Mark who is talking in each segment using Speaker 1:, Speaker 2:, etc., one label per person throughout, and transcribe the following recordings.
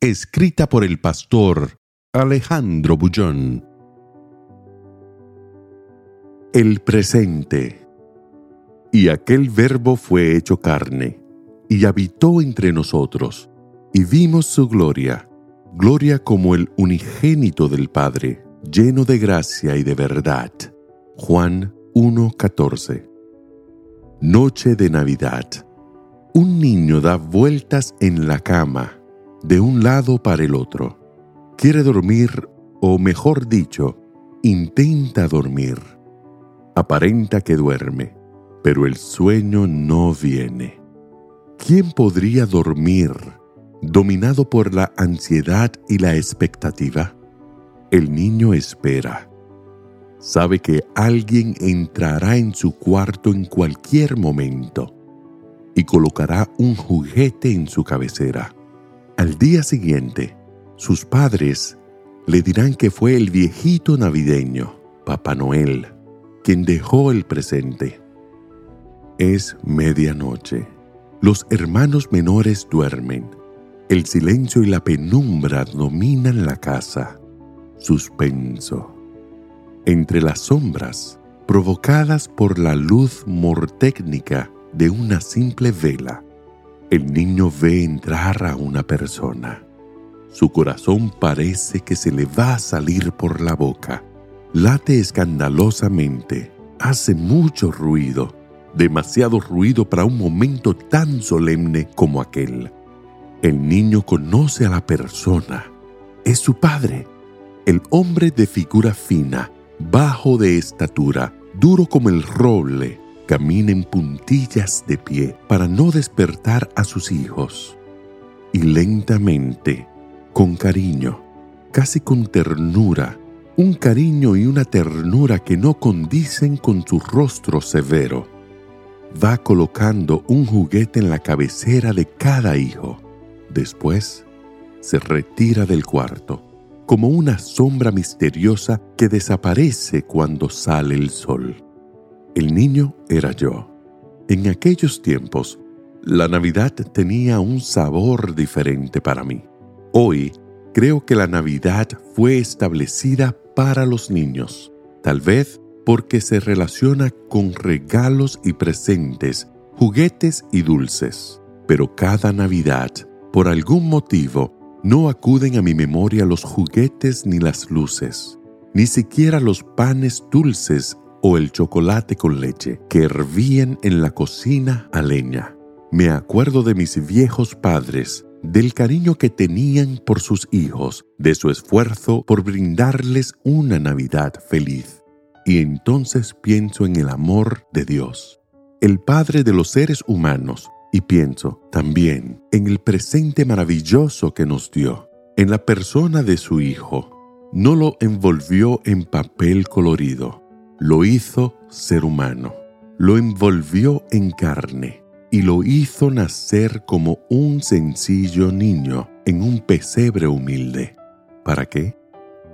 Speaker 1: Escrita por el pastor Alejandro Bullón. El presente. Y aquel verbo fue hecho carne, y habitó entre nosotros, y vimos su gloria, gloria como el unigénito del Padre, lleno de gracia y de verdad. Juan 1.14 Noche de Navidad. Un niño da vueltas en la cama, de un lado para el otro. Quiere dormir, o mejor dicho, intenta dormir. Aparenta que duerme, pero el sueño no viene. ¿Quién podría dormir dominado por la ansiedad y la expectativa? El niño espera. Sabe que alguien entrará en su cuarto en cualquier momento y colocará un juguete en su cabecera. Al día siguiente, sus padres le dirán que fue el viejito navideño, Papá Noel, quien dejó el presente. Es medianoche. Los hermanos menores duermen. El silencio y la penumbra dominan la casa. Suspenso. Entre las sombras, provocadas por la luz mortécnica de una simple vela, el niño ve entrar a una persona. Su corazón parece que se le va a salir por la boca. Late escandalosamente, hace mucho ruido, demasiado ruido para un momento tan solemne como aquel. El niño conoce a la persona. Es su padre, el hombre de figura fina, bajo de estatura, duro como el roble, camina en puntillas de pie para no despertar a sus hijos. Y lentamente, con cariño, casi con ternura, un cariño y una ternura que no condicen con su rostro severo, va colocando un juguete en la cabecera de cada hijo. Después, se retira del cuarto, como una sombra misteriosa que desaparece cuando sale el sol. El niño era yo. En aquellos tiempos, la Navidad tenía un sabor diferente para mí. Hoy, creo que la Navidad fue establecida para los niños, tal vez porque se relaciona con regalos y presentes, juguetes y dulces. Pero cada Navidad, por algún motivo, no acuden a mi memoria los juguetes ni las luces, ni siquiera los panes dulces o el chocolate con leche que hervían en la cocina a leña. Me acuerdo de mis viejos padres, del cariño que tenían por sus hijos, de su esfuerzo por brindarles una Navidad feliz. Y entonces pienso en el amor de Dios, el Padre de los seres humanos, y pienso también en el presente maravilloso que nos dio, en la persona de su Hijo. No lo envolvió en papel colorido, lo hizo ser humano, lo envolvió en carne y lo hizo nacer como un sencillo niño en un pesebre humilde. ¿Para qué?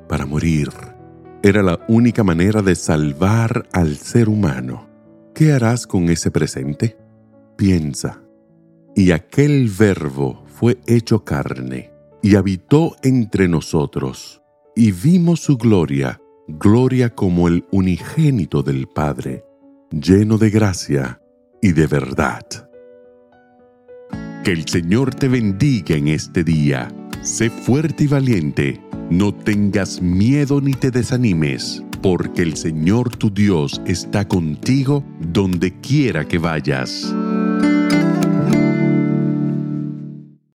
Speaker 1: Para morir. Era la única manera de salvar al ser humano. ¿Qué harás con ese presente? Piensa. Y aquel verbo fue hecho carne y habitó entre nosotros, y vimos su gloria, gloria como el unigénito del Padre, lleno de gracia y de verdad. Que el Señor te bendiga en este día. Sé fuerte y valiente. No tengas miedo ni te desanimes, porque el Señor tu Dios está contigo donde quiera que vayas.